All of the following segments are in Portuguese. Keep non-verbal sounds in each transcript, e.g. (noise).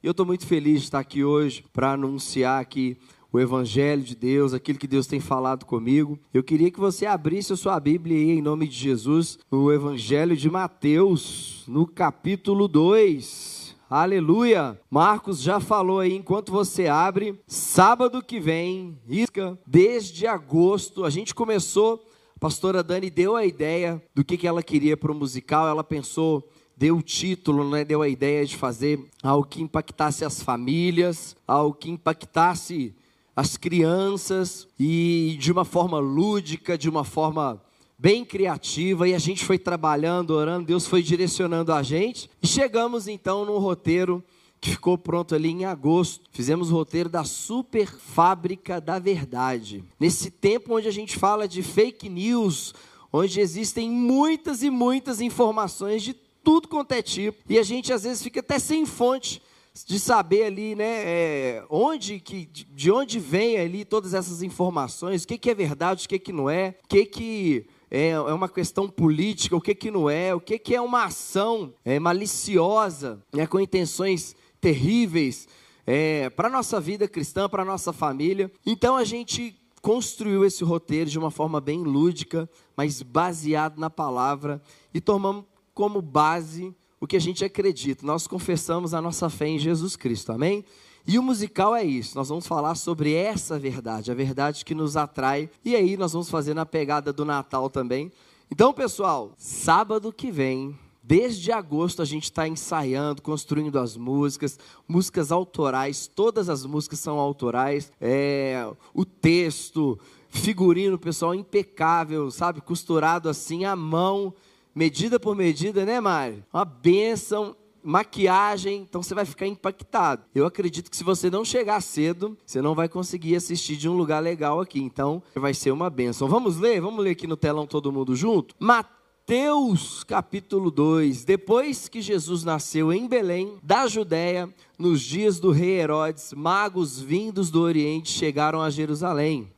E eu estou muito feliz de estar aqui hoje para anunciar aqui o Evangelho de Deus, aquilo que Deus tem falado comigo. Eu queria que você abrisse a sua Bíblia aí, em nome de Jesus, no Evangelho de Mateus, no capítulo 2. Aleluia! Marcos já falou aí, enquanto você abre, sábado que vem, isca, desde agosto, a gente começou, a pastora Dani deu a ideia do que, que ela queria para o musical, ela pensou deu o título, né, deu a ideia de fazer algo que impactasse as famílias, algo que impactasse as crianças e de uma forma lúdica, de uma forma bem criativa e a gente foi trabalhando, orando, Deus foi direcionando a gente e chegamos então num roteiro que ficou pronto ali em agosto. Fizemos o roteiro da Super Fábrica da Verdade. Nesse tempo onde a gente fala de fake news, onde existem muitas e muitas informações de tudo quanto é tipo, e a gente às vezes fica até sem fonte de saber ali, né, é, onde que, de onde vem ali todas essas informações, o que, que é verdade, o que, que não é, o que, que é, é uma questão política, o que, que não é, o que, que é uma ação é, maliciosa, né, com intenções terríveis é, para a nossa vida cristã, para a nossa família. Então a gente construiu esse roteiro de uma forma bem lúdica, mas baseado na palavra, e tomamos como base o que a gente acredita. Nós confessamos a nossa fé em Jesus Cristo, amém? E o musical é isso, nós vamos falar sobre essa verdade, a verdade que nos atrai, e aí nós vamos fazer na pegada do Natal também. Então, pessoal, sábado que vem, desde agosto, a gente está ensaiando, construindo as músicas, músicas autorais, todas as músicas são autorais, é, o texto, figurino, pessoal, impecável, sabe, costurado assim à mão medida por medida, né, Mari? Uma bênção, maquiagem, então você vai ficar impactado. Eu acredito que se você não chegar cedo, você não vai conseguir assistir de um lugar legal aqui, então vai ser uma bênção. Vamos ler? Vamos ler aqui no telão todo mundo junto? Mateus capítulo 2. Depois que Jesus nasceu em Belém, da Judéia, nos dias do rei Herodes, magos vindos do Oriente chegaram a Jerusalém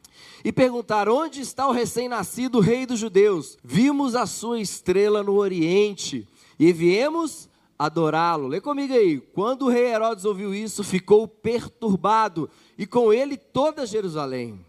e perguntaram: Onde está o recém-nascido rei dos judeus? Vimos a sua estrela no Oriente e viemos adorá-lo. Lê comigo aí. Quando o rei Herodes ouviu isso, ficou perturbado e com ele toda Jerusalém.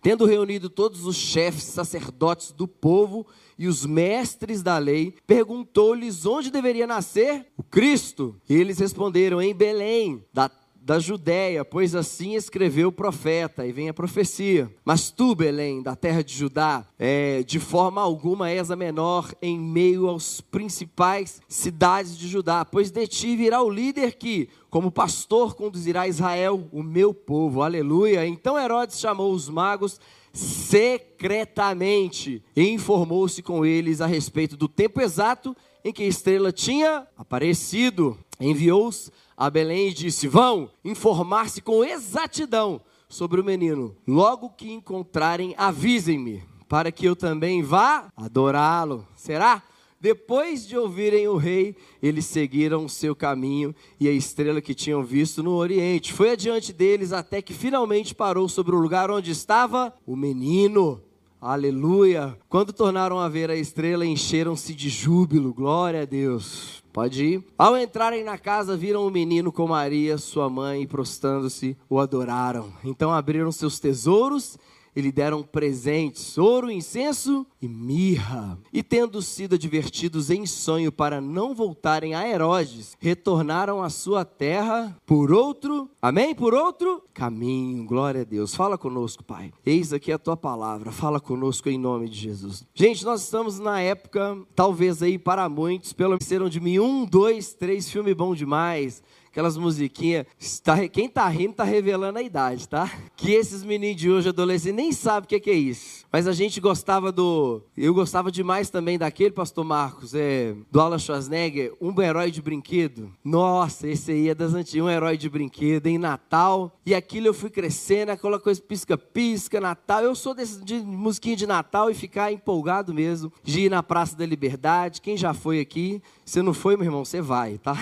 Tendo reunido todos os chefes sacerdotes do povo e os mestres da lei, perguntou-lhes onde deveria nascer o Cristo. E eles responderam: Em Belém, da da Judéia, pois assim escreveu o profeta, e vem a profecia. Mas tu, Belém, da terra de Judá, é, de forma alguma és a menor em meio aos principais cidades de Judá, pois de ti virá o líder que, como pastor, conduzirá Israel, o meu povo. Aleluia. Então Herodes chamou os magos secretamente e informou-se com eles a respeito do tempo exato em que a estrela tinha aparecido. Enviou-os a Belém e disse: Vão informar-se com exatidão sobre o menino. Logo que encontrarem, avisem-me, para que eu também vá adorá-lo. Será? Depois de ouvirem o rei, eles seguiram o seu caminho e a estrela que tinham visto no oriente foi adiante deles até que finalmente parou sobre o lugar onde estava o menino. Aleluia! Quando tornaram a ver a estrela, encheram-se de júbilo. Glória a Deus. Pode ir. Ao entrarem na casa, viram o menino com Maria, sua mãe, e prostando-se, o adoraram. Então abriram seus tesouros e lhe deram presentes, ouro, incenso e mirra. E tendo sido advertidos em sonho para não voltarem a Herodes, retornaram à sua terra por outro, amém? Por outro caminho. Glória a Deus. Fala conosco, Pai. Eis aqui a tua palavra. Fala conosco em nome de Jesus. Gente, nós estamos na época, talvez aí para muitos, pelo menos de mim um, dois, três, filme bom demais aquelas musiquinhas. Está, quem tá rindo tá revelando a idade, tá? Que esses meninos de hoje, adolescentes, nem sabem o que, que é isso. Mas a gente gostava do. Eu gostava demais também daquele, pastor Marcos, é, do Alan Schwarzenegger, um herói de brinquedo. Nossa, esse aí é das antigas, um herói de brinquedo, em Natal. E aquilo eu fui crescendo, aquela coisa pisca-pisca, Natal. Eu sou desse de musiquinha de Natal e ficar empolgado mesmo, de ir na Praça da Liberdade. Quem já foi aqui? Se não foi, meu irmão, você vai, tá?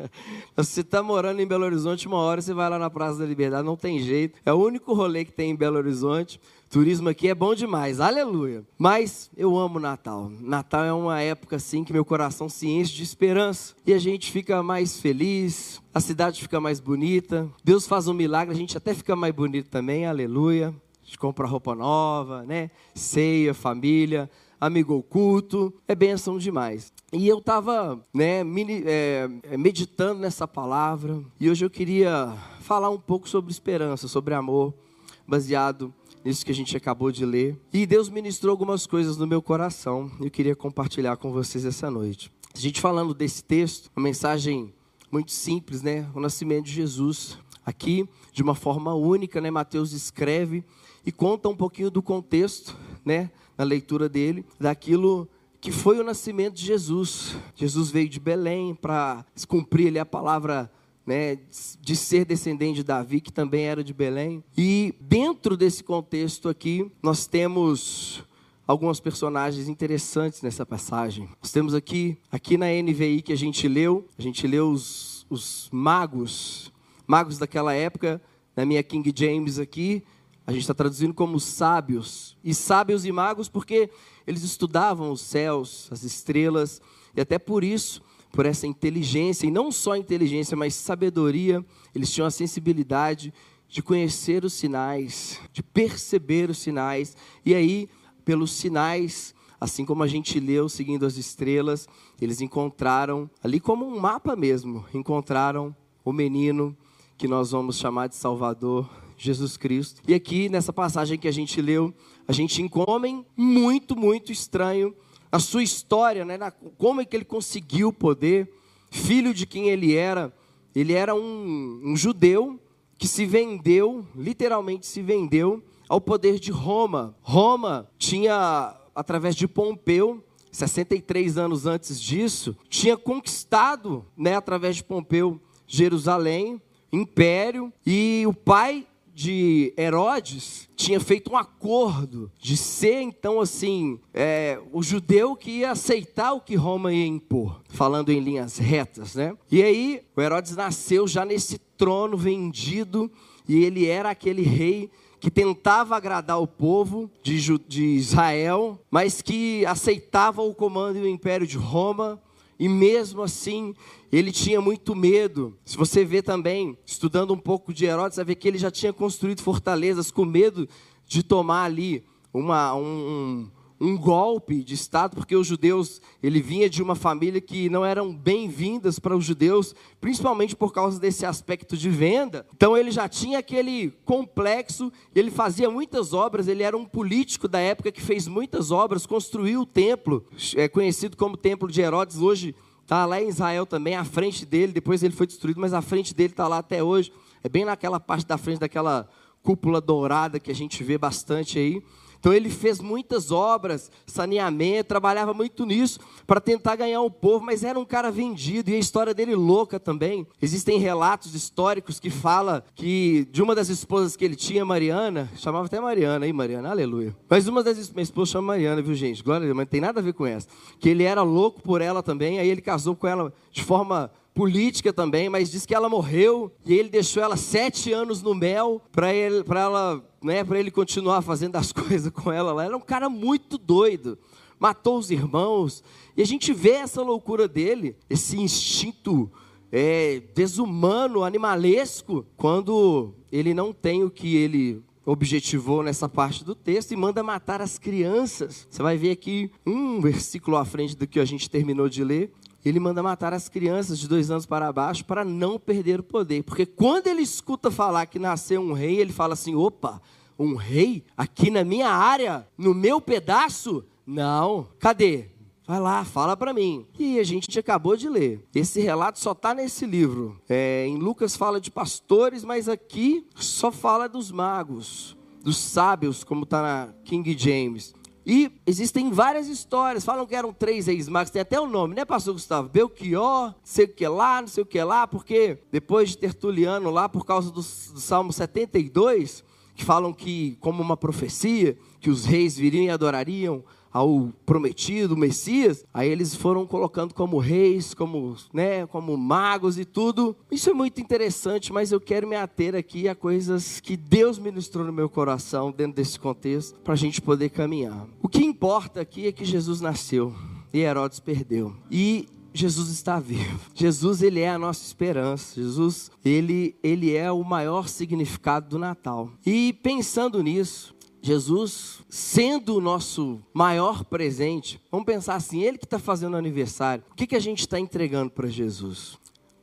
(laughs) você está morando em Belo Horizonte, uma hora você vai lá na Praça da Liberdade, não tem jeito. É o único rolê que tem em Belo Horizonte. Turismo aqui é bom demais, aleluia. Mas eu amo Natal. Natal é uma época assim que meu coração se enche de esperança e a gente fica mais feliz, a cidade fica mais bonita. Deus faz um milagre, a gente até fica mais bonito também, aleluia. A gente compra roupa nova, né? Ceia, família, amigo oculto, é bênção demais. E eu estava né, é, meditando nessa palavra e hoje eu queria falar um pouco sobre esperança, sobre amor, baseado nisso que a gente acabou de ler. E Deus ministrou algumas coisas no meu coração e eu queria compartilhar com vocês essa noite. A gente falando desse texto, uma mensagem muito simples, né? O nascimento de Jesus. Aqui, de uma forma única, né? Mateus escreve e conta um pouquinho do contexto, né? Na leitura dele, daquilo que foi o nascimento de Jesus. Jesus veio de Belém para cumprir ali a palavra né, de ser descendente de Davi, que também era de Belém. E dentro desse contexto aqui, nós temos alguns personagens interessantes nessa passagem. Nós temos aqui, aqui na NVI que a gente leu, a gente leu os, os magos, magos daquela época, na minha King James aqui, a gente está traduzindo como sábios. E sábios e magos porque eles estudavam os céus, as estrelas, e até por isso por essa inteligência, e não só inteligência, mas sabedoria, eles tinham a sensibilidade de conhecer os sinais, de perceber os sinais, e aí, pelos sinais, assim como a gente leu seguindo as estrelas, eles encontraram, ali como um mapa mesmo, encontraram o menino que nós vamos chamar de Salvador, Jesus Cristo. E aqui nessa passagem que a gente leu, a gente encontra um homem muito, muito estranho a sua história, né, na, como é que ele conseguiu o poder, filho de quem ele era. Ele era um, um judeu que se vendeu, literalmente se vendeu, ao poder de Roma. Roma tinha, através de Pompeu, 63 anos antes disso, tinha conquistado, né, através de Pompeu, Jerusalém, império, e o pai de Herodes tinha feito um acordo de ser então assim é, o judeu que ia aceitar o que Roma ia impor, falando em linhas retas, né? E aí o Herodes nasceu já nesse trono vendido e ele era aquele rei que tentava agradar o povo de, Israel, mas que aceitava o comando e o império de Roma e mesmo assim, ele tinha muito medo. Se você vê também, estudando um pouco de Herodes, você vê que ele já tinha construído fortalezas com medo de tomar ali uma, um, um golpe de Estado, porque os judeus, ele vinha de uma família que não eram bem-vindas para os judeus, principalmente por causa desse aspecto de venda. Então ele já tinha aquele complexo, ele fazia muitas obras, ele era um político da época que fez muitas obras, construiu o templo, é conhecido como Templo de Herodes, hoje está lá em Israel também, à frente dele, depois ele foi destruído, mas à frente dele está lá até hoje. É bem naquela parte da frente daquela cúpula dourada que a gente vê bastante aí. Então ele fez muitas obras, saneamento, trabalhava muito nisso para tentar ganhar o povo, mas era um cara vendido e a história dele louca também. Existem relatos históricos que fala que de uma das esposas que ele tinha, Mariana, chamava até Mariana, aí Mariana, aleluia. Mas uma das minha esposa chama Mariana, viu gente? Glória a Deus, mas não tem nada a ver com essa. Que ele era louco por ela também, aí ele casou com ela de forma política também, mas diz que ela morreu e ele deixou ela sete anos no mel para ela, né, para ele continuar fazendo as (laughs) coisas com ela. Ela era um cara muito doido, matou os irmãos e a gente vê essa loucura dele, esse instinto é, desumano, animalesco, quando ele não tem o que ele objetivou nessa parte do texto e manda matar as crianças. Você vai ver aqui um versículo à frente do que a gente terminou de ler ele manda matar as crianças de dois anos para baixo para não perder o poder. Porque quando ele escuta falar que nasceu um rei, ele fala assim: opa, um rei aqui na minha área, no meu pedaço? Não. Cadê? Vai lá, fala para mim. E a gente acabou de ler. Esse relato só está nesse livro. É, em Lucas fala de pastores, mas aqui só fala dos magos, dos sábios, como está na King James. E existem várias histórias, falam que eram três reis magos, tem até o um nome, né, pastor Gustavo? Belchior, não sei o que lá, não sei o que lá, porque depois de Tertuliano lá, por causa do, do Salmo 72, que falam que, como uma profecia, que os reis viriam e adorariam ao prometido, Messias, aí eles foram colocando como reis, como, né, como magos e tudo. Isso é muito interessante, mas eu quero me ater aqui a coisas que Deus ministrou no meu coração dentro desse contexto para a gente poder caminhar. O que importa aqui é que Jesus nasceu e Herodes perdeu. E Jesus está vivo. Jesus ele é a nossa esperança. Jesus ele ele é o maior significado do Natal. E pensando nisso, Jesus, sendo o nosso maior presente, vamos pensar assim: Ele que está fazendo aniversário, o que, que a gente está entregando para Jesus?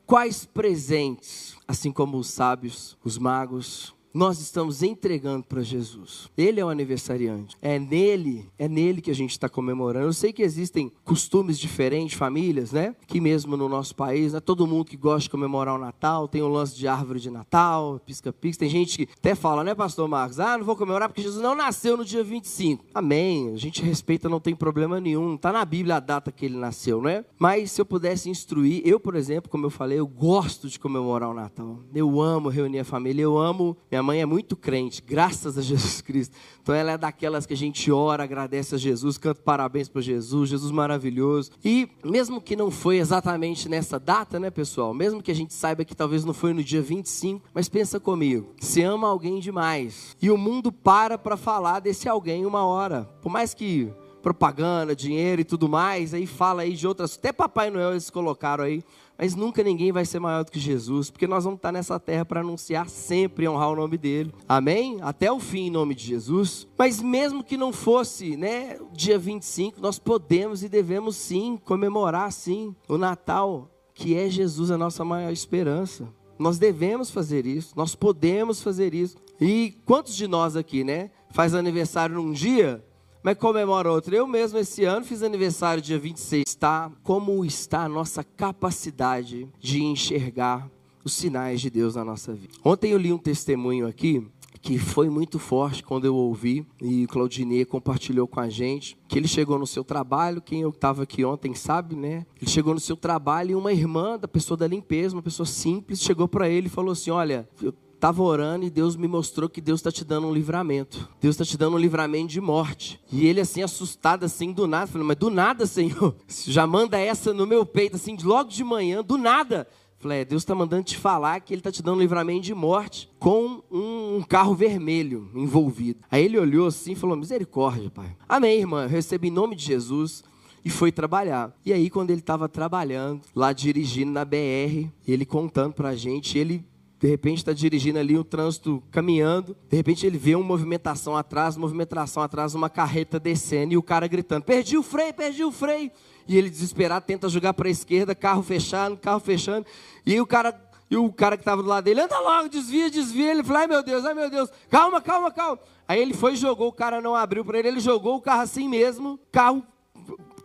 Quais presentes, assim como os sábios, os magos, nós estamos entregando para Jesus. Ele é o aniversariante. É nele, é nele que a gente está comemorando. Eu sei que existem costumes diferentes, famílias, né? Que mesmo no nosso país, né? todo mundo que gosta de comemorar o Natal, tem o lance de árvore de Natal, pisca-pisca. Tem gente que até fala, né, pastor Marcos? Ah, não vou comemorar porque Jesus não nasceu no dia 25. Amém. A gente respeita, não tem problema nenhum. Está na Bíblia a data que ele nasceu, né? Mas se eu pudesse instruir, eu, por exemplo, como eu falei, eu gosto de comemorar o Natal. Eu amo reunir a família, eu amo minha mãe é muito crente, graças a Jesus Cristo. Então ela é daquelas que a gente ora, agradece a Jesus, canta parabéns para Jesus, Jesus maravilhoso. E mesmo que não foi exatamente nessa data, né, pessoal? Mesmo que a gente saiba que talvez não foi no dia 25, mas pensa comigo, se ama alguém demais e o mundo para para falar desse alguém uma hora. Por mais que propaganda, dinheiro e tudo mais, aí fala aí de outras, até Papai Noel eles colocaram aí mas nunca ninguém vai ser maior do que Jesus, porque nós vamos estar nessa terra para anunciar sempre e honrar o nome dele. Amém? Até o fim, em nome de Jesus. Mas mesmo que não fosse, né, dia 25, nós podemos e devemos sim comemorar sim o Natal, que é Jesus a nossa maior esperança. Nós devemos fazer isso, nós podemos fazer isso. E quantos de nós aqui, né, faz aniversário num dia mas comemora outro. Eu mesmo esse ano fiz aniversário dia 26. Está como está a nossa capacidade de enxergar os sinais de Deus na nossa vida. Ontem eu li um testemunho aqui que foi muito forte quando eu ouvi e o Claudinei compartilhou com a gente que ele chegou no seu trabalho, quem eu estava aqui ontem sabe, né? Ele chegou no seu trabalho e uma irmã da pessoa da limpeza, uma pessoa simples, chegou para ele e falou assim: "Olha, eu estava orando e Deus me mostrou que Deus está te dando um livramento. Deus está te dando um livramento de morte. E ele assim, assustado assim, do nada, falando, mas do nada, Senhor, (laughs) já manda essa no meu peito, assim, logo de manhã, do nada. Falei, é, Deus está mandando te falar que Ele está te dando um livramento de morte com um, um, carro vermelho envolvido. Aí ele olhou assim e falou, misericórdia, pai. Amém, irmã, eu recebi em nome de Jesus e foi trabalhar. E aí, quando ele estava trabalhando, lá dirigindo na BR, ele contando para a gente, ele de repente está dirigindo ali o trânsito caminhando, de repente ele vê uma movimentação atrás, movimentação atrás, uma carreta descendo e o cara gritando: perdi o freio, perdi o freio. E ele desesperado tenta jogar para a esquerda, carro fechando, carro fechando. E o cara, e o cara que estava do lado dele, anda logo, desvia, desvia. Ele falou: ai meu Deus, ai meu Deus, calma, calma, calma. Aí ele foi e jogou, o cara não abriu para ele, ele jogou o carro assim mesmo, carro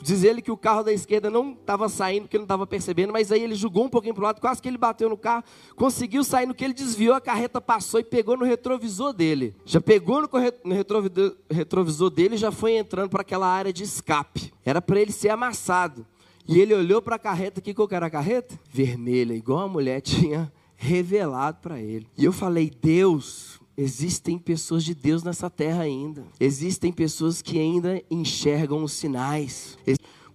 Diz ele que o carro da esquerda não estava saindo, que ele não estava percebendo, mas aí ele jogou um pouquinho para o lado, quase que ele bateu no carro, conseguiu sair no que ele desviou, a carreta passou e pegou no retrovisor dele. Já pegou no, no retrovisor dele e já foi entrando para aquela área de escape. Era para ele ser amassado. E ele olhou para a carreta, que qual era a carreta? Vermelha, igual a mulher (laughs) tinha revelado para ele. E eu falei, Deus, Existem pessoas de Deus nessa terra ainda. Existem pessoas que ainda enxergam os sinais.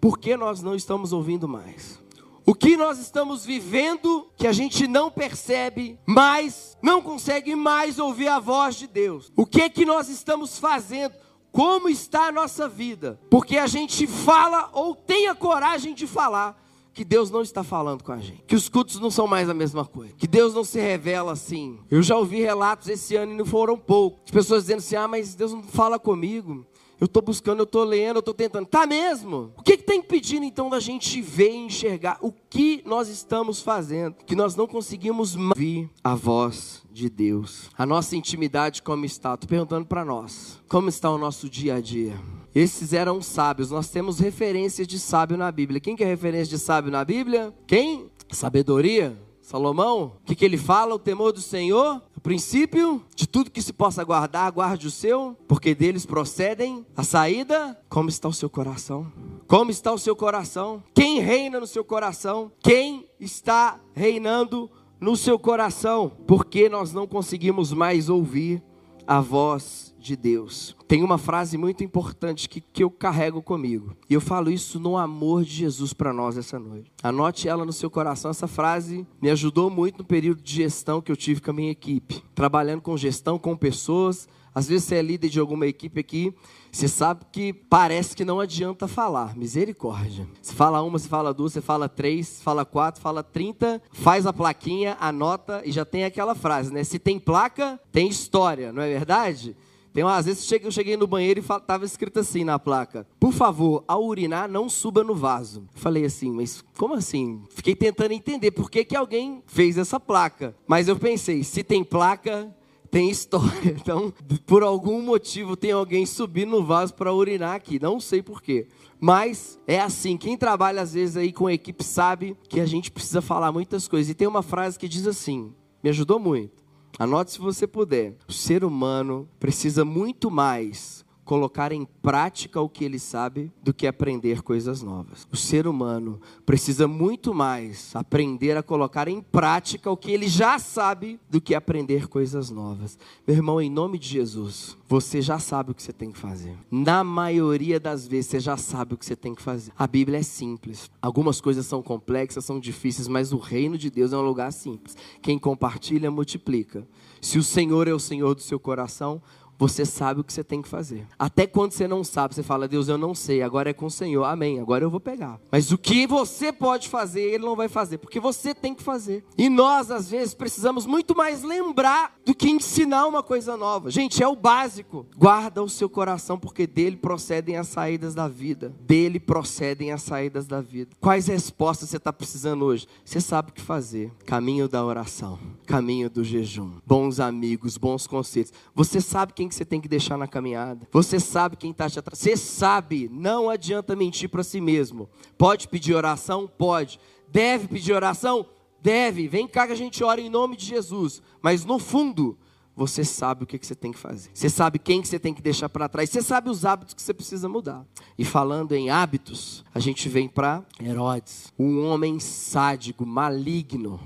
Por que nós não estamos ouvindo mais? O que nós estamos vivendo que a gente não percebe, mas não consegue mais ouvir a voz de Deus? O que que nós estamos fazendo? Como está a nossa vida? Porque a gente fala ou tem a coragem de falar, que Deus não está falando com a gente, que os cultos não são mais a mesma coisa, que Deus não se revela assim. Eu já ouvi relatos esse ano e não foram poucos, de pessoas dizendo assim: ah, mas Deus não fala comigo. Eu estou buscando, eu estou lendo, eu estou tentando. Tá mesmo? O que está impedindo então da gente ver e enxergar o que nós estamos fazendo? Que nós não conseguimos ouvir a voz de Deus. A nossa intimidade como está? Estou perguntando para nós. Como está o nosso dia a dia? Esses eram sábios. Nós temos referências de sábio na Bíblia. Quem que é referência de sábio na Bíblia? Quem? Sabedoria. Salomão, o que, que ele fala? O temor do Senhor, o princípio de tudo que se possa guardar, guarde o seu, porque deles procedem a saída. Como está o seu coração? Como está o seu coração? Quem reina no seu coração? Quem está reinando no seu coração? Porque nós não conseguimos mais ouvir a voz de Deus. Tem uma frase muito importante que, que eu carrego comigo. E eu falo isso no amor de Jesus para nós essa noite. Anote ela no seu coração. Essa frase me ajudou muito no período de gestão que eu tive com a minha equipe. Trabalhando com gestão, com pessoas. Às vezes você é líder de alguma equipe aqui, você sabe que parece que não adianta falar. Misericórdia. Você fala uma, você fala duas, você fala três, fala quatro, fala trinta, faz a plaquinha, anota e já tem aquela frase, né? Se tem placa, tem história, não é verdade? Tem às vezes eu cheguei no banheiro e estava escrito assim na placa: Por favor, ao urinar, não suba no vaso. Falei assim, mas como assim? Fiquei tentando entender por que, que alguém fez essa placa. Mas eu pensei: se tem placa, tem história. (laughs) Então, por algum motivo, tem alguém subindo no vaso para urinar aqui. Não sei porquê. Mas é assim, quem trabalha às vezes aí com a equipe sabe que a gente precisa falar muitas coisas. E tem uma frase que diz assim: me ajudou muito. Anote se você puder. O ser humano precisa muito mais colocar em prática o que ele sabe do que aprender coisas novas. O ser humano precisa muito mais aprender a colocar em prática o que ele já sabe do que aprender coisas novas. Meu irmão, em nome de Jesus, você já sabe o que você tem que fazer. Na maioria das vezes você já sabe o que você tem que fazer. A Bíblia é simples. Algumas coisas são complexas, são difíceis, mas o reino de Deus é um lugar simples. Quem compartilha multiplica. Se o Senhor é o Senhor do seu coração, você sabe o que você tem que fazer. Até quando você não sabe, você fala, Deus, eu não sei, agora é com o Senhor, amém, agora eu vou pegar. Mas o que você pode fazer, Ele não vai fazer, porque você tem que fazer. E nós, às vezes, precisamos muito mais lembrar do que ensinar uma coisa nova. Gente, é o básico. Guarda o seu coração, porque dele procedem as saídas da vida. Dele procedem as saídas da vida. Quais respostas você está precisando hoje? Você sabe o que fazer. Caminho da oração, caminho do jejum, bons amigos, bons conselhos. Você sabe quem que você tem que deixar na caminhada. Você sabe quem está te atrás. Você sabe, não adianta mentir para si mesmo. Pode pedir oração? Pode. Deve pedir oração? Deve. Vem cá que a gente ora em nome de Jesus. Mas no fundo, você sabe o que, você tem que fazer. Você sabe quem que você tem que deixar para trás. Você sabe os hábitos que você precisa mudar. E falando em hábitos, a gente vem para Herodes, um homem sádico, maligno,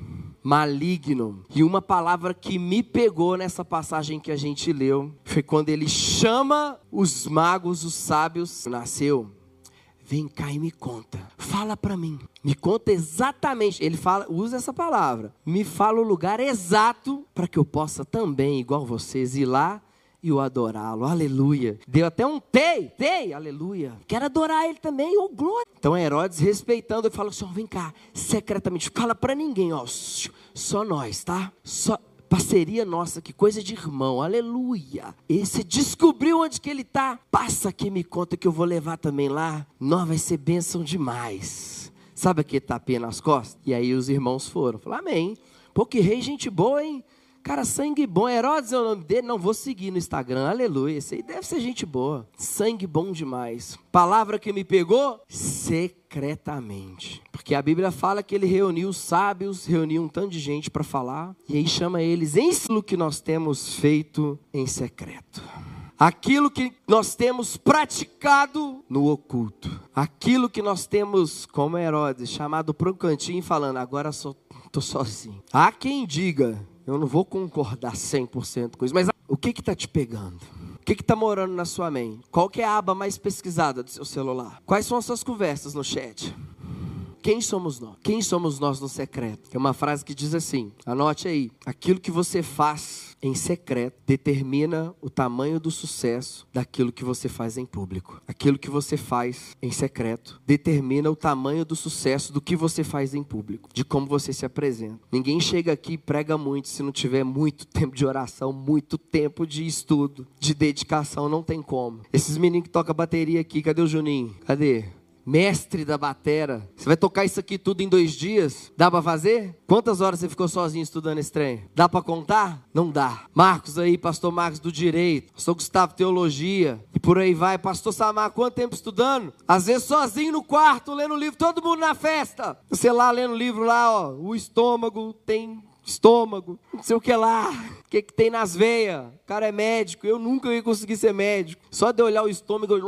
maligno. E uma palavra que me pegou nessa passagem que a gente leu foi quando ele chama os magos, os sábios, nasceu Vem cá e me conta. Fala para mim. Me conta exatamente. Ele fala, usa essa palavra. Me fala o lugar exato para que eu possa também, igual vocês, ir lá e o adorá-lo. Aleluia. Deu até um tei, tei, aleluia. Quero adorar ele também, oh glória. Então Herodes, respeitando, ele fala assim: vem cá, secretamente, fala para ninguém, ó, só nós, tá? Só Parceria nossa, que coisa de irmão, aleluia. E você descobriu onde que ele está? Passa aqui me conta que eu vou levar também lá. Não, vai ser bênção demais. Sabe aquele tapinha nas costas? E aí os irmãos foram. Falaram, amém. Pô, que rei, gente boa, hein? Cara, sangue bom. Herodes é o nome dele? Não, vou seguir no Instagram. Aleluia. Esse aí deve ser gente boa. Sangue bom demais. Palavra que me pegou? Secretamente. Porque a Bíblia fala que ele reuniu os sábios, reuniu um tanto de gente para falar. E aí chama eles em o que nós temos feito em secreto. Aquilo que nós temos praticado no oculto. Aquilo que nós temos, como Herodes, chamado para um cantinho falando, agora estou sozinho. Há quem diga eu não vou concordar 100% com isso, mas o que está te pegando? O que está morando na sua mente? Qual é a aba mais pesquisada do seu celular? Quais são as suas conversas no chat? Quem somos nós? Quem somos nós no secreto? Tem uma frase que diz assim: anote aí. Aquilo que você faz em secreto determina o tamanho do sucesso daquilo que você faz em público. Aquilo que você faz em secreto determina o tamanho do sucesso do que você faz em público, de como você se apresenta. Ninguém chega aqui e prega muito se não tiver muito tempo de oração, muito tempo de estudo, de dedicação, não tem como. Esses meninos que tocam bateria aqui, cadê o Juninho? Cadê? Mestre da batera. Você vai tocar isso aqui tudo em dois dias? Dá para fazer? Quantas horas você ficou sozinho estudando esse trem? Dá para contar? Não dá. Marcos aí, pastor Marcos do Direito, pastor Gustavo Teologia, e por aí vai. Pastor Samar, quanto tempo estudando? Às vezes sozinho no quarto, lendo livro, todo mundo na festa. Você lá lendo livro lá, ó, o estômago tem estômago, não sei o que lá, o que, que tem nas veias. O cara é médico, eu nunca ia conseguir ser médico. Só de olhar o estômago, eu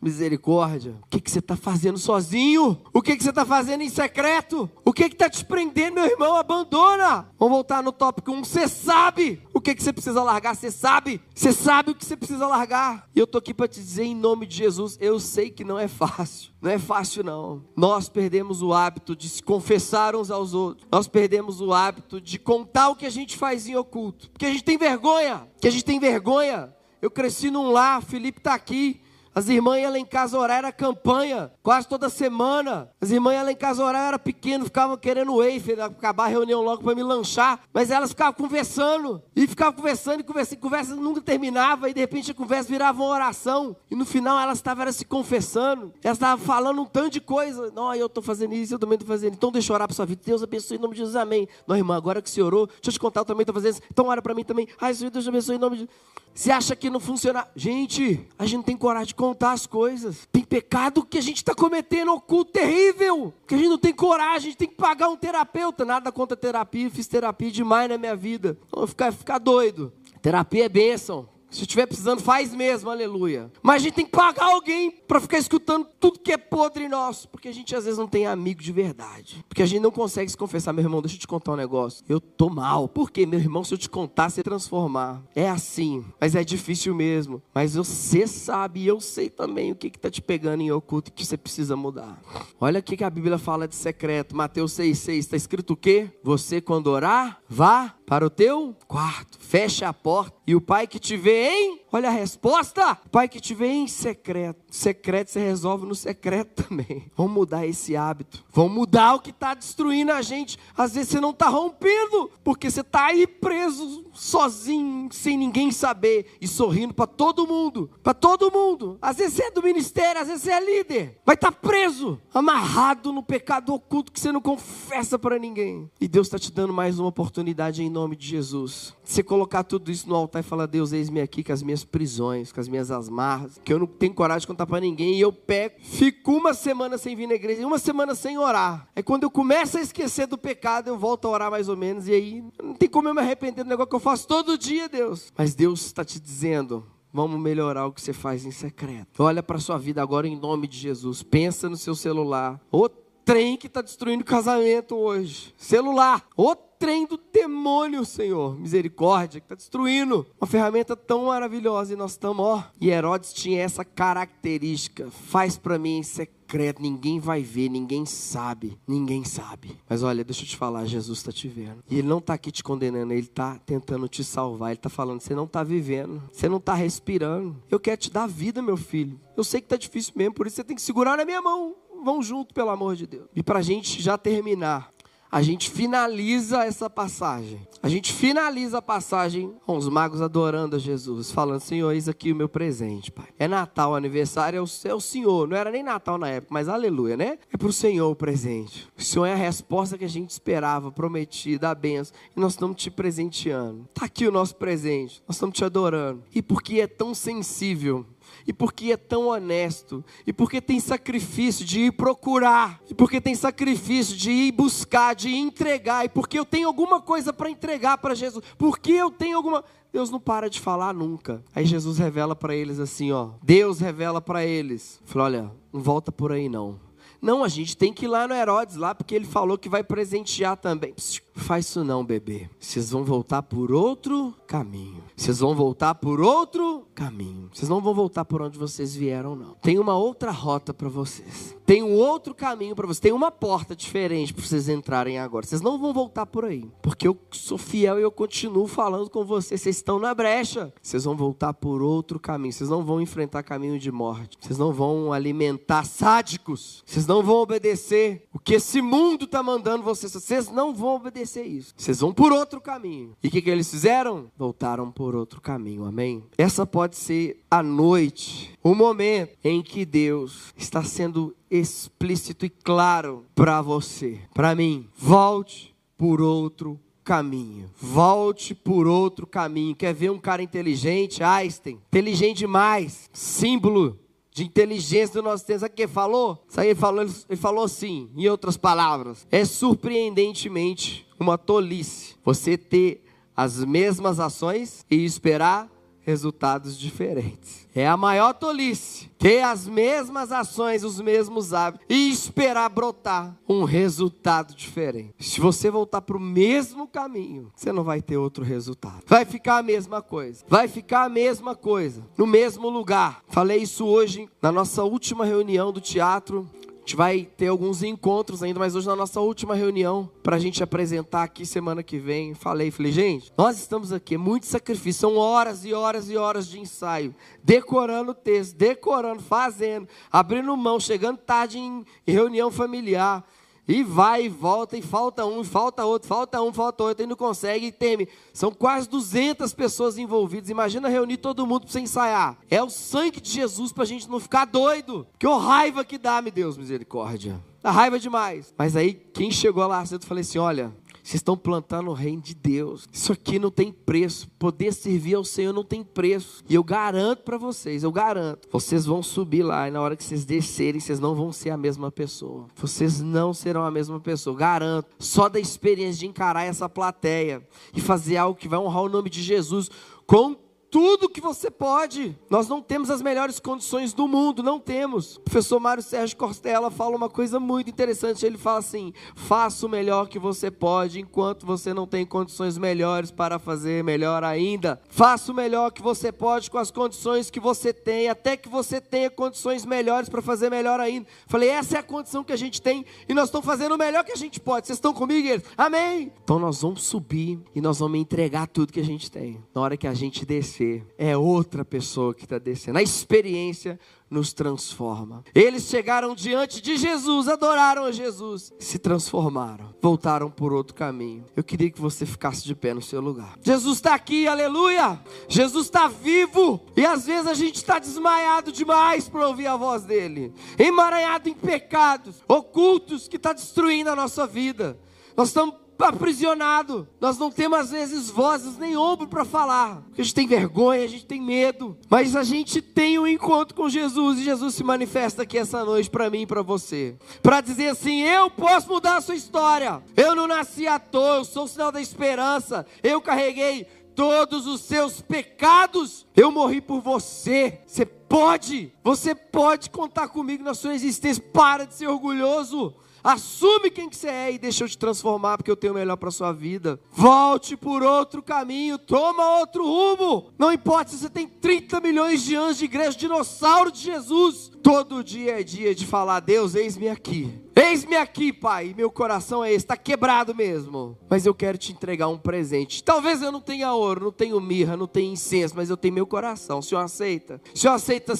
Misericórdia. O que, que você está fazendo sozinho? O que, que você está fazendo em secreto? O que está te prendendo, meu irmão? Abandona. Vamos voltar no tópico 1. Você sabe o que, que você precisa largar. Você sabe. Você sabe o que você precisa largar. E eu estou aqui para te dizer, em nome de Jesus, eu sei que não é fácil. Não é fácil, não. Nós perdemos o hábito de se confessar uns aos outros. Nós perdemos o hábito de contar o que a gente faz em oculto. Porque a gente tem vergonha. Que a gente tem vergonha. Eu cresci num lar, Felipe está aqui. As irmãs iam lá em casa orar, era campanha, quase toda semana. As irmãs iam lá em casa orar, era pequeno, ficavam querendo wafer, acabar a reunião logo para me lanchar. Mas elas ficavam conversando, e ficavam conversando, e conversando, e conversa nunca terminava, e de repente a conversa virava uma oração. E no final elas estavam se confessando, elas estavam falando um tanto de coisa. Não, eu estou fazendo isso, eu também estou fazendo. Então deixa eu orar para sua vida. Deus abençoe em nome de Jesus, amém. Não, irmã, agora que você orou, deixa eu te contar, eu também estou fazendo isso. Então ora para mim também. Ai, Deus abençoe em nome de Jesus. Você acha que não funciona? Gente, a gente não tem coragem de contar as coisas. Tem pecado que a gente está cometendo oculto terrível. Que a gente não tem coragem, a gente tem que pagar um terapeuta. Nada contra terapia, fiz terapia demais na minha vida. Então, ficar, ficar doido. Terapia é bênção. Se estiver precisando, faz mesmo, aleluia. Mas a gente tem que pagar alguém para ficar escutando tudo que é podre nosso. Porque a gente às vezes não tem amigo de verdade. Porque a gente não consegue se confessar, meu irmão, deixa eu te contar um negócio. Eu tô mal. Por quê, meu irmão? Se eu te contar, você transformar. É assim. Mas é difícil mesmo. Mas você sabe e eu sei também o que está te pegando em oculto e que você precisa mudar. Olha o que a Bíblia fala de secreto. Mateus 6,6. Está escrito o quê? Você, quando orar, vá para o teu quarto, fecha a porta e o pai que te vê em, olha a resposta, pai que te vê em secreto, secreto você resolve no secreto também. Vamos mudar esse hábito, vamos mudar o que está destruindo a gente. Às vezes você não está rompendo, porque você está aí preso, sozinho, sem ninguém saber e sorrindo para todo mundo, para todo mundo. Às vezes você é do ministério, às vezes você é líder, vai estar tá preso, amarrado no pecado oculto que você não confessa para ninguém. E Deus está te dando mais uma oportunidade em nome de Jesus. Você colocar tudo isso no altar e falar, Deus, eis-me aqui com as minhas prisões, com as minhas asmarras, que eu não tenho coragem de contar para ninguém, e eu pego, fico uma semana sem vir na igreja, uma semana sem orar. É quando eu começo a esquecer do pecado, eu volto a orar mais ou menos, e aí não tem como eu me arrepender do negócio que eu faço todo dia, Deus. Mas Deus está te dizendo, Vamos melhorar o que você faz em secreto. Olha para sua vida agora em nome de Jesus. Pensa no seu celular. O trem que está destruindo o casamento hoje. Celular. O trem do demônio, Senhor. Misericórdia, que está destruindo. Uma ferramenta tão maravilhosa e nós estamos, ó. E Herodes tinha essa característica. Faz para mim em secreto, ninguém vai ver, ninguém sabe, ninguém sabe. Mas olha, deixa eu te falar, Jesus está te vendo. E Ele não está aqui te condenando, Ele está tentando te salvar. Ele está falando, você não está vivendo, você não está respirando. Eu quero te dar vida, meu filho. Eu sei que está difícil mesmo, por isso você tem que segurar na minha mão. Vão junto, pelo amor de Deus. E para a gente já terminar, a gente finaliza essa passagem. A gente finaliza a passagem com os magos adorando a Jesus, falando: Senhor, eis aqui o meu presente, Pai. É Natal, aniversário, é o, é o Senhor. Não era nem Natal na época, mas aleluia, né? É para o Senhor o presente. O Senhor é a resposta que a gente esperava, prometida, a benção. E nós estamos te presenteando. Está aqui o nosso presente. Nós estamos te adorando. E porque é tão sensível e porque é tão honesto, e porque tem sacrifício de ir procurar, e porque tem sacrifício de ir buscar, de entregar, e porque eu tenho alguma coisa para entregar para Jesus, porque eu tenho alguma. Deus não para de falar nunca. Aí Jesus revela para eles assim, ó. Deus revela para eles. Falou, olha, não volta por aí não. Não, a gente tem que ir lá no Herodes, lá, porque ele falou que vai presentear também. Psiu, faz isso não, bebê. Vocês vão voltar por outro caminho. Vocês vão voltar por outro caminho. Vocês não vão voltar por onde vocês vieram, não. Tem uma outra rota para vocês. Tem um outro caminho para vocês. Tem uma porta diferente para vocês entrarem agora. Vocês não vão voltar por aí. Porque eu sou fiel e eu continuo falando com vocês. Vocês estão na brecha. Vocês vão voltar por outro caminho. Vocês não vão enfrentar caminho de morte. Vocês não vão alimentar sádicos. Vocês não vão obedecer o que esse mundo está mandando vocês. Vocês não vão obedecer isso. Vocês vão por outro caminho. E o que, que eles fizeram? Voltaram por outro caminho. Amém? Essa pode ser a noite, o momento em que Deus está sendo explícito e claro para você, para mim. Volte por outro caminho. Volte por outro caminho. Quer ver um cara inteligente? Einstein. Inteligente demais. Símbolo de inteligência do nosso tempo. Sabe o que ele falou? Ele falou, ele falou assim, em outras palavras. É surpreendentemente uma tolice você ter as mesmas ações e esperar resultados diferentes. É a maior tolice ter as mesmas ações, os mesmos hábitos e esperar brotar um resultado diferente. Se você voltar para o mesmo caminho, você não vai ter outro resultado. Vai ficar a mesma coisa. Vai ficar a mesma coisa, no mesmo lugar. Falei isso hoje na nossa última reunião do teatro gente vai ter alguns encontros ainda, mas hoje na nossa última reunião, para a gente apresentar aqui semana que vem, falei, falei, gente, nós estamos aqui, é muito sacrifício, são horas e horas e horas de ensaio, decorando o texto, decorando, fazendo, abrindo mão, chegando tarde em, reunião familiar, e vai e volta, e falta um, e falta outro, falta um, falta outro, e não consegue e teme. São quase 200 pessoas envolvidas. Imagina reunir todo mundo para você ensaiar. É o sangue de Jesus para a gente não ficar doido. Que raiva que dá, meu Deus, misericórdia. Dá raiva demais. Mas aí, quem chegou lá cedo, falei assim: olha, vocês estão plantando o reino de Deus. Isso aqui não tem preço. Poder servir ao Senhor não tem preço. E eu garanto para vocês, eu garanto. Vocês vão subir lá e na hora que vocês descerem, vocês não vão ser a mesma pessoa. Vocês não serão a mesma pessoa. Garanto. Só da experiência de encarar essa plateia e fazer algo que vai honrar o nome de Jesus com tudo que você pode. Nós não temos as melhores condições do mundo, não temos. O professor Mário Sérgio Costela fala uma coisa muito interessante. Ele fala assim: faça o melhor que você pode, enquanto você não tem condições melhores para fazer melhor ainda. Faça o melhor que você pode com as condições que você tem, até que você tenha condições melhores para fazer melhor ainda. Falei, essa é a condição que a gente tem e nós estamos fazendo o melhor que a gente pode. Vocês estão comigo, eles? Amém? Então nós vamos subir e nós vamos entregar tudo que a gente tem. Na hora que a gente descer descer, é outra pessoa que está descendo. A experiência nos transforma. Eles chegaram diante de Jesus, adoraram a Jesus, se transformaram, voltaram por outro caminho. Eu queria que você ficasse de pé no seu lugar. Jesus está aqui, aleluia! Jesus está vivo e às vezes a gente está desmaiado demais para ouvir a voz dele, emaranhado em pecados ocultos que está destruindo a nossa vida. Nós estamos aprisionado. Nós não temos às vezes vozes nem ombro para falar. Porque a gente tem vergonha, a gente tem medo. Mas a gente tem um encontro com Jesus e Jesus se manifesta aqui essa noite para mim e para você. Para dizer assim: eu posso mudar a sua história. Eu não nasci à toa, eu sou o sinal da esperança. Eu carreguei todos os seus pecados. Eu morri por você. Você pode, você pode contar comigo na sua existência. Para de ser orgulhoso. Assume quem que você é e deixa eu te transformar, porque eu tenho o melhor para sua vida. Volte por outro caminho, toma outro rumo. Não importa se você tem 30 milhões de anos de igreja, dinossauro de Jesus. Todo dia é dia de falar: Deus, eis-me aqui. Eis-me aqui, Pai. Meu coração é esse, está quebrado mesmo. Mas eu quero te entregar um presente. Talvez eu não tenha ouro, não tenho mirra, não tenho incenso, mas eu tenho meu coração. O Senhor aceita? O Senhor aceita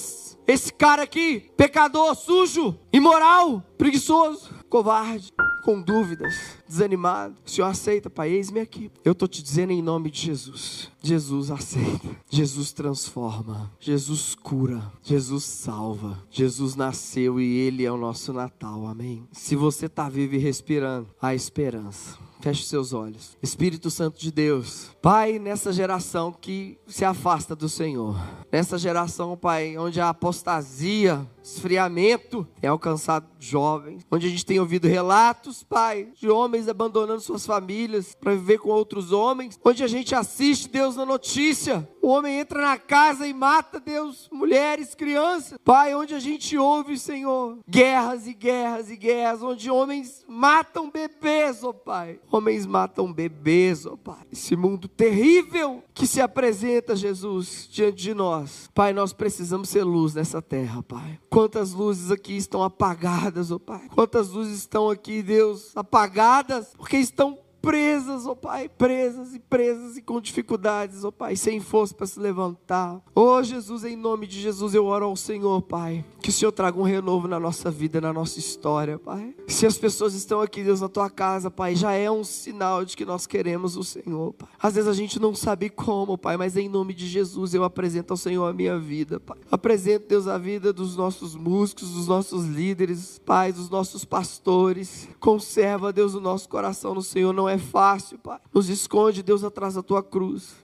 esse cara aqui, pecador, sujo, imoral, preguiçoso? Covarde, com dúvidas, desanimado. O Senhor aceita, Pai, eis-me aqui. Eu estou te dizendo em nome de Jesus. Jesus aceita, Jesus transforma, Jesus cura, Jesus salva. Jesus nasceu e Ele é o nosso Natal, amém? Se você está vivo e respirando, há esperança. Feche seus olhos. Espírito Santo de Deus, Pai, nessa geração que se afasta do Senhor, nessa geração, Pai, onde a apostasia, esfriamento é alcançado jovens, onde a gente tem ouvido relatos, Pai, de homens abandonando suas famílias para viver com outros homens, onde a gente assiste, Deus, na notícia, o homem entra na casa e mata, Deus, mulheres, crianças, Pai, onde a gente ouve, Senhor, guerras e guerras e guerras, onde homens matam bebês, ó oh, Pai, homens matam bebês, ó oh, Pai, esse mundo terrível que se apresenta, Jesus, diante de nós, Pai, nós precisamos ser luz nessa terra, Pai. Quantas luzes aqui estão apagadas, ó oh Pai. Quantas luzes estão aqui, Deus, apagadas, porque estão presas, ó oh Pai, presas e presas e com dificuldades, ó oh Pai, sem força para se levantar. Oh Jesus, em nome de Jesus, eu oro ao Senhor, Pai, que o Senhor traga um renovo na nossa vida, na nossa história, Pai. Se as pessoas estão aqui, Deus, na tua casa, Pai, já é um sinal de que nós queremos o Senhor, Pai. Às vezes a gente não sabe como, Pai, mas em nome de Jesus eu apresento ao Senhor a minha vida, Pai. Apresento, Deus, a vida dos nossos músicos, dos nossos líderes, Pai, dos nossos pastores. Conserva, Deus, o nosso coração no Senhor, não é é fácil, Pai. Nos esconde, Deus, atrás da tua cruz.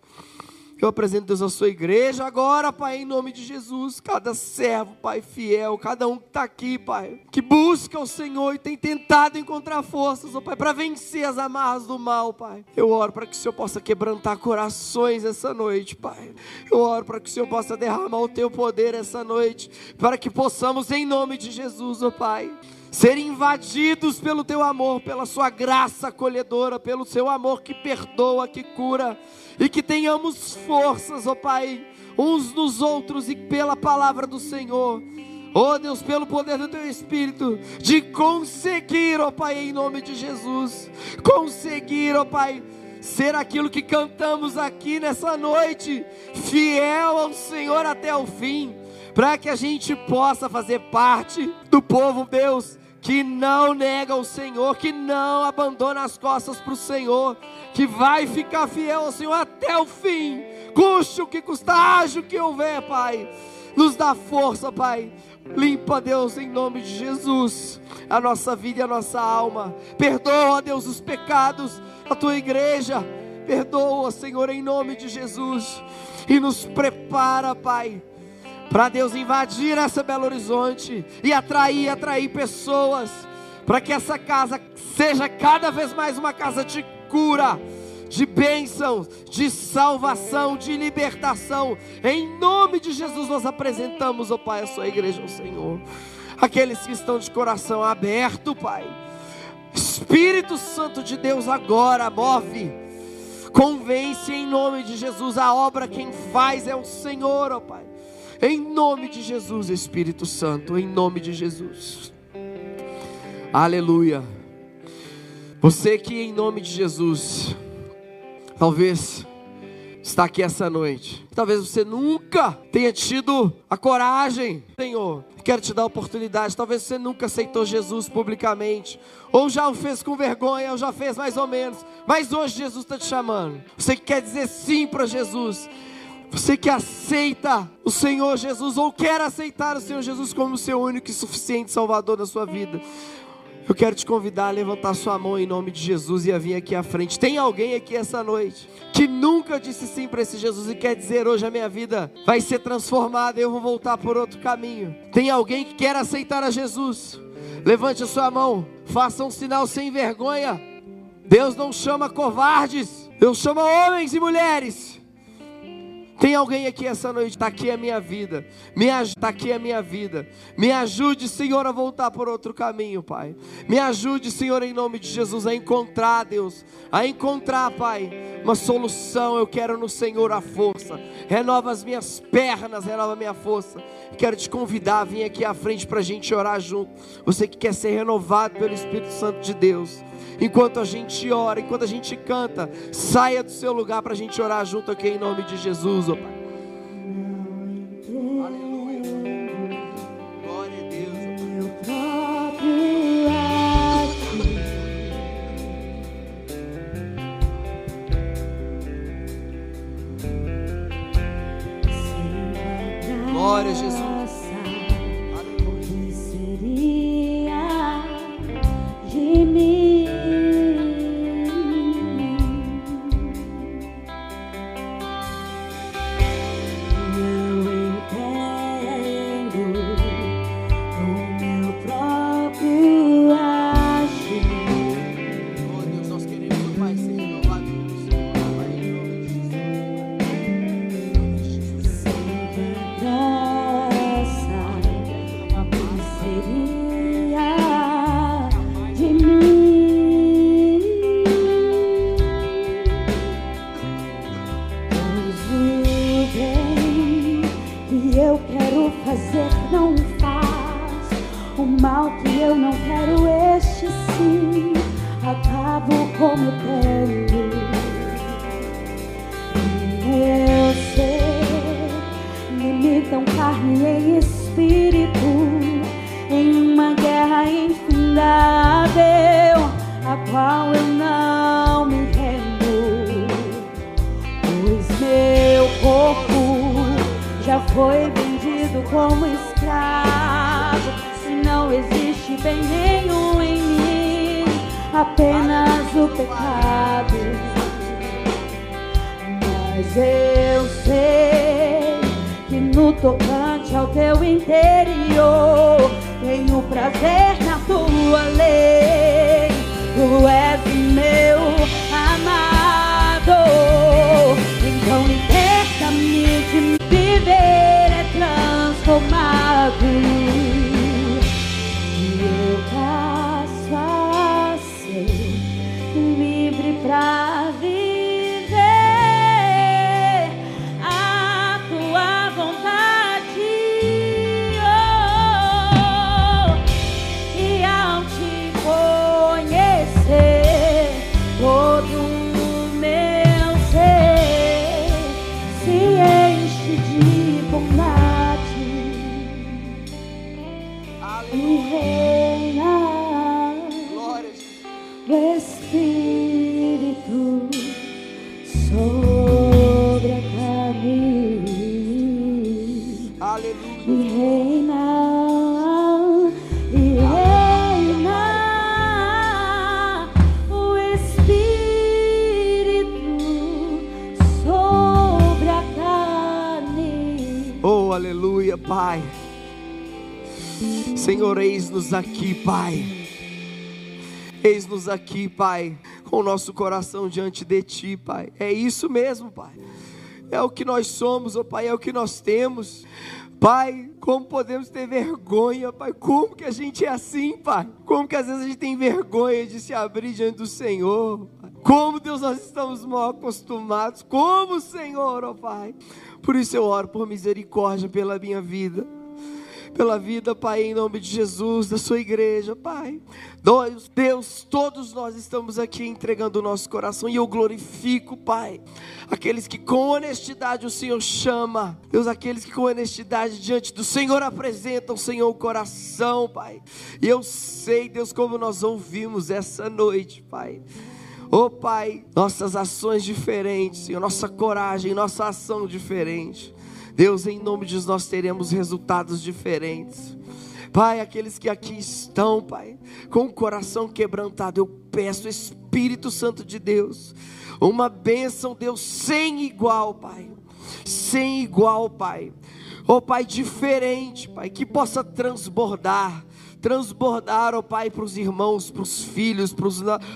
Eu apresento, Deus, a sua igreja agora, Pai, em nome de Jesus. Cada servo, Pai, fiel, cada um que está aqui, Pai, que busca o Senhor e tem tentado encontrar forças, ó Pai, para vencer as amarras do mal, Pai. Eu oro para que o Senhor possa quebrantar corações essa noite, Pai. Eu oro para que o Senhor possa derramar o teu poder essa noite, para que possamos, em nome de Jesus, ó Pai ser invadidos pelo teu amor, pela sua graça acolhedora, pelo seu amor que perdoa, que cura, e que tenhamos forças, ó Pai, uns nos outros e pela palavra do Senhor. Ó Deus, pelo poder do teu Espírito, de conseguir, ó Pai, em nome de Jesus, conseguir, ó Pai, ser aquilo que cantamos aqui nessa noite, fiel ao Senhor até o fim, para que a gente possa fazer parte do povo, Deus, que não nega o Senhor, que não abandona as costas para o Senhor, que vai ficar fiel ao Senhor até o fim, custe o que custar, haja o que houver, Pai. Nos dá força, Pai. Limpa, Deus, em nome de Jesus, a nossa vida e a nossa alma. Perdoa, Deus, os pecados da tua igreja. Perdoa, Senhor, em nome de Jesus. E nos prepara, Pai para Deus invadir essa Belo Horizonte e atrair, atrair pessoas, para que essa casa seja cada vez mais uma casa de cura, de bênção, de salvação, de libertação. Em nome de Jesus nós apresentamos, ó oh Pai, a sua igreja ao Senhor. Aqueles que estão de coração aberto, Pai. Espírito Santo de Deus agora move. Convence em nome de Jesus a obra quem faz é o Senhor, ó Pai. Em nome de Jesus, Espírito Santo, em nome de Jesus. Aleluia. Você que em nome de Jesus, talvez está aqui essa noite. Talvez você nunca tenha tido a coragem, Senhor. Quero te dar a oportunidade. Talvez você nunca aceitou Jesus publicamente, ou já o fez com vergonha, ou já fez mais ou menos. Mas hoje Jesus está te chamando. Você que quer dizer sim para Jesus. Você que aceita o Senhor Jesus ou quer aceitar o Senhor Jesus como seu único e suficiente Salvador da sua vida, eu quero te convidar a levantar sua mão em nome de Jesus e a vir aqui à frente. Tem alguém aqui essa noite que nunca disse sim para esse Jesus e quer dizer hoje a minha vida vai ser transformada, eu vou voltar por outro caminho. Tem alguém que quer aceitar a Jesus? Levante a sua mão, faça um sinal sem vergonha. Deus não chama covardes, Deus chama homens e mulheres tem alguém aqui essa noite? Está aqui a minha vida. Me está aqui a minha vida. Me ajude, Senhor, a voltar por outro caminho, Pai. Me ajude, Senhor, em nome de Jesus, a encontrar, Deus, a encontrar, Pai, uma solução. Eu quero no Senhor a força. Renova as minhas pernas, renova a minha força. Quero te convidar a vir aqui à frente para a gente orar junto. Você que quer ser renovado pelo Espírito Santo de Deus enquanto a gente ora, enquanto a gente canta, saia do seu lugar para a gente orar junto aqui em nome de Jesus, ó Pai. Aleluia. Glória a Deus. Glória a Jesus. Apenas o pecado. Mas eu sei que no tocante ao teu interior tenho prazer na tua lei. Tu és meu amado. Então liberta-me de viver Pai. Senhor, eis-nos aqui, Pai. Eis-nos aqui, Pai, com o nosso coração diante de Ti, Pai. É isso mesmo, Pai. É o que nós somos, oh Pai, é o que nós temos. Pai, como podemos ter vergonha, Pai? Como que a gente é assim, Pai? Como que às vezes a gente tem vergonha de se abrir diante do Senhor? Pai? Como, Deus, nós estamos mal acostumados. Como, Senhor, ó Pai? Por isso eu oro por misericórdia pela minha vida pela vida, Pai, em nome de Jesus, da sua igreja, Pai. Deus, todos nós estamos aqui entregando o nosso coração e eu glorifico, Pai, aqueles que com honestidade o Senhor chama, Deus, aqueles que com honestidade diante do Senhor apresentam, Senhor, o coração, Pai. E eu sei, Deus, como nós ouvimos essa noite, Pai. Oh Pai, nossas ações diferentes, Senhor, nossa coragem, nossa ação diferente. Deus, em nome de Jesus, nós teremos resultados diferentes. Pai, aqueles que aqui estão, Pai, com o coração quebrantado, eu peço, Espírito Santo de Deus, uma bênção, Deus, sem igual, Pai, sem igual, Pai. Oh Pai, diferente, Pai, que possa transbordar, transbordar, ó Pai, para os irmãos, para os filhos,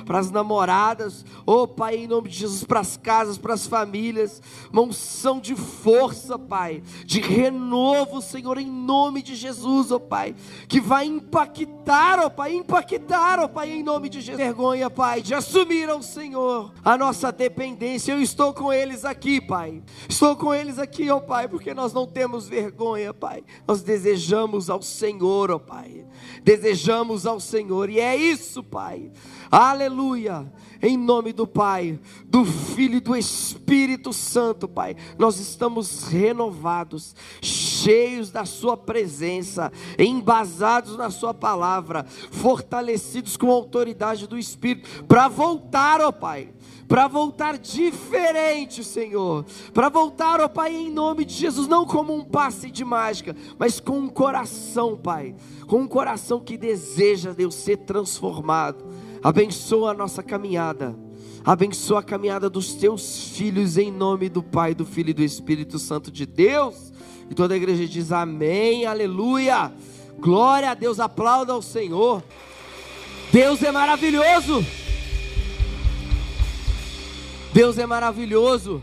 para as namoradas, ó Pai, em nome de Jesus, para as casas, para as famílias, uma unção de força, Pai, de renovo, Senhor, em nome de Jesus, ó Pai, que vai impactar, ó Pai, impactar, ó Pai, em nome de Jesus. Vergonha, Pai, de assumir ao Senhor a nossa dependência. Eu estou com eles aqui, Pai. Estou com eles aqui, ó Pai, porque nós não temos vergonha, Pai. Nós desejamos ao Senhor, ó Pai. Desejamos ao Senhor, e é isso, Pai. Aleluia. Em nome do Pai, do Filho e do Espírito Santo, Pai, nós estamos renovados, cheios da Sua presença, embasados na Sua palavra, fortalecidos com a autoridade do Espírito, para voltar, ó Pai para voltar diferente, Senhor. Para voltar, ó Pai, em nome de Jesus, não como um passe de mágica, mas com um coração, Pai, com um coração que deseja, Deus, ser transformado. Abençoa a nossa caminhada. Abençoa a caminhada dos teus filhos em nome do Pai, do Filho e do Espírito Santo de Deus. E toda a igreja diz amém, aleluia. Glória a Deus, aplauda ao Senhor. Deus é maravilhoso. Deus é maravilhoso.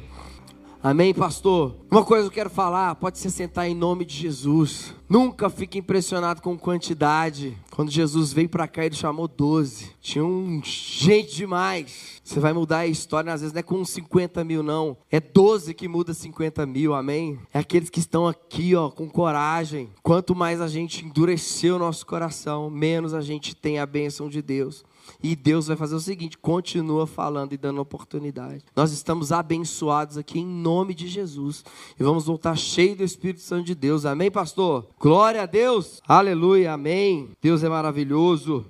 Amém, pastor? Uma coisa eu quero falar, pode se sentar em nome de Jesus. Nunca fique impressionado com quantidade. Quando Jesus veio para cá, ele chamou 12. Tinha um gente demais. Você vai mudar a história, às vezes não é com 50 mil, não. É 12 que muda 50 mil, amém? É aqueles que estão aqui, ó, com coragem. Quanto mais a gente endurecer o nosso coração, menos a gente tem a bênção de Deus. E Deus vai fazer o seguinte: continua falando e dando oportunidade. Nós estamos abençoados aqui em nome de Jesus. E vamos voltar cheio do Espírito Santo de Deus. Amém, pastor? Glória a Deus. Aleluia. Amém. Deus é maravilhoso.